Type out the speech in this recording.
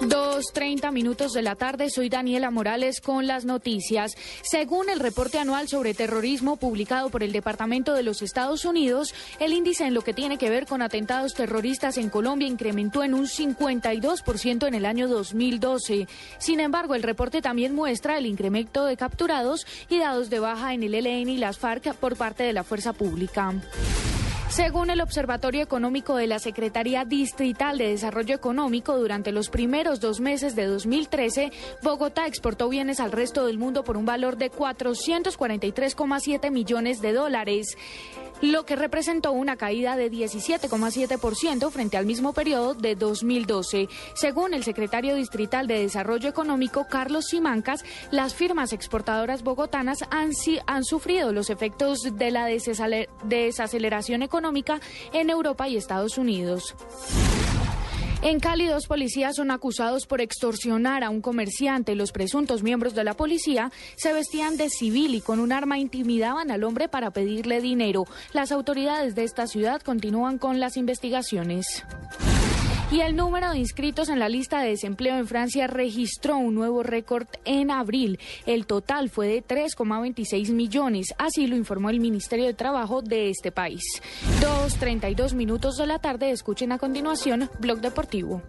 Dos treinta minutos de la tarde, soy Daniela Morales con las noticias. Según el reporte anual sobre terrorismo publicado por el Departamento de los Estados Unidos, el índice en lo que tiene que ver con atentados terroristas en Colombia incrementó en un 52% en el año 2012. Sin embargo, el reporte también muestra el incremento de capturados y dados de baja en el ELN y las FARC por parte de la fuerza pública. Según el Observatorio Económico de la Secretaría Distrital de Desarrollo Económico, durante los primeros dos meses de 2013, Bogotá exportó bienes al resto del mundo por un valor de 443,7 millones de dólares lo que representó una caída de 17,7% frente al mismo periodo de 2012. Según el secretario distrital de Desarrollo Económico, Carlos Simancas, las firmas exportadoras bogotanas han, han sufrido los efectos de la desaceleración en Europa y Estados Unidos. En Cali, dos policías son acusados por extorsionar a un comerciante. Los presuntos miembros de la policía se vestían de civil y con un arma intimidaban al hombre para pedirle dinero. Las autoridades de esta ciudad continúan con las investigaciones. Y el número de inscritos en la lista de desempleo en Francia registró un nuevo récord en abril. El total fue de 3,26 millones, así lo informó el Ministerio de Trabajo de este país. 2.32 minutos de la tarde, escuchen a continuación Blog Deportivo.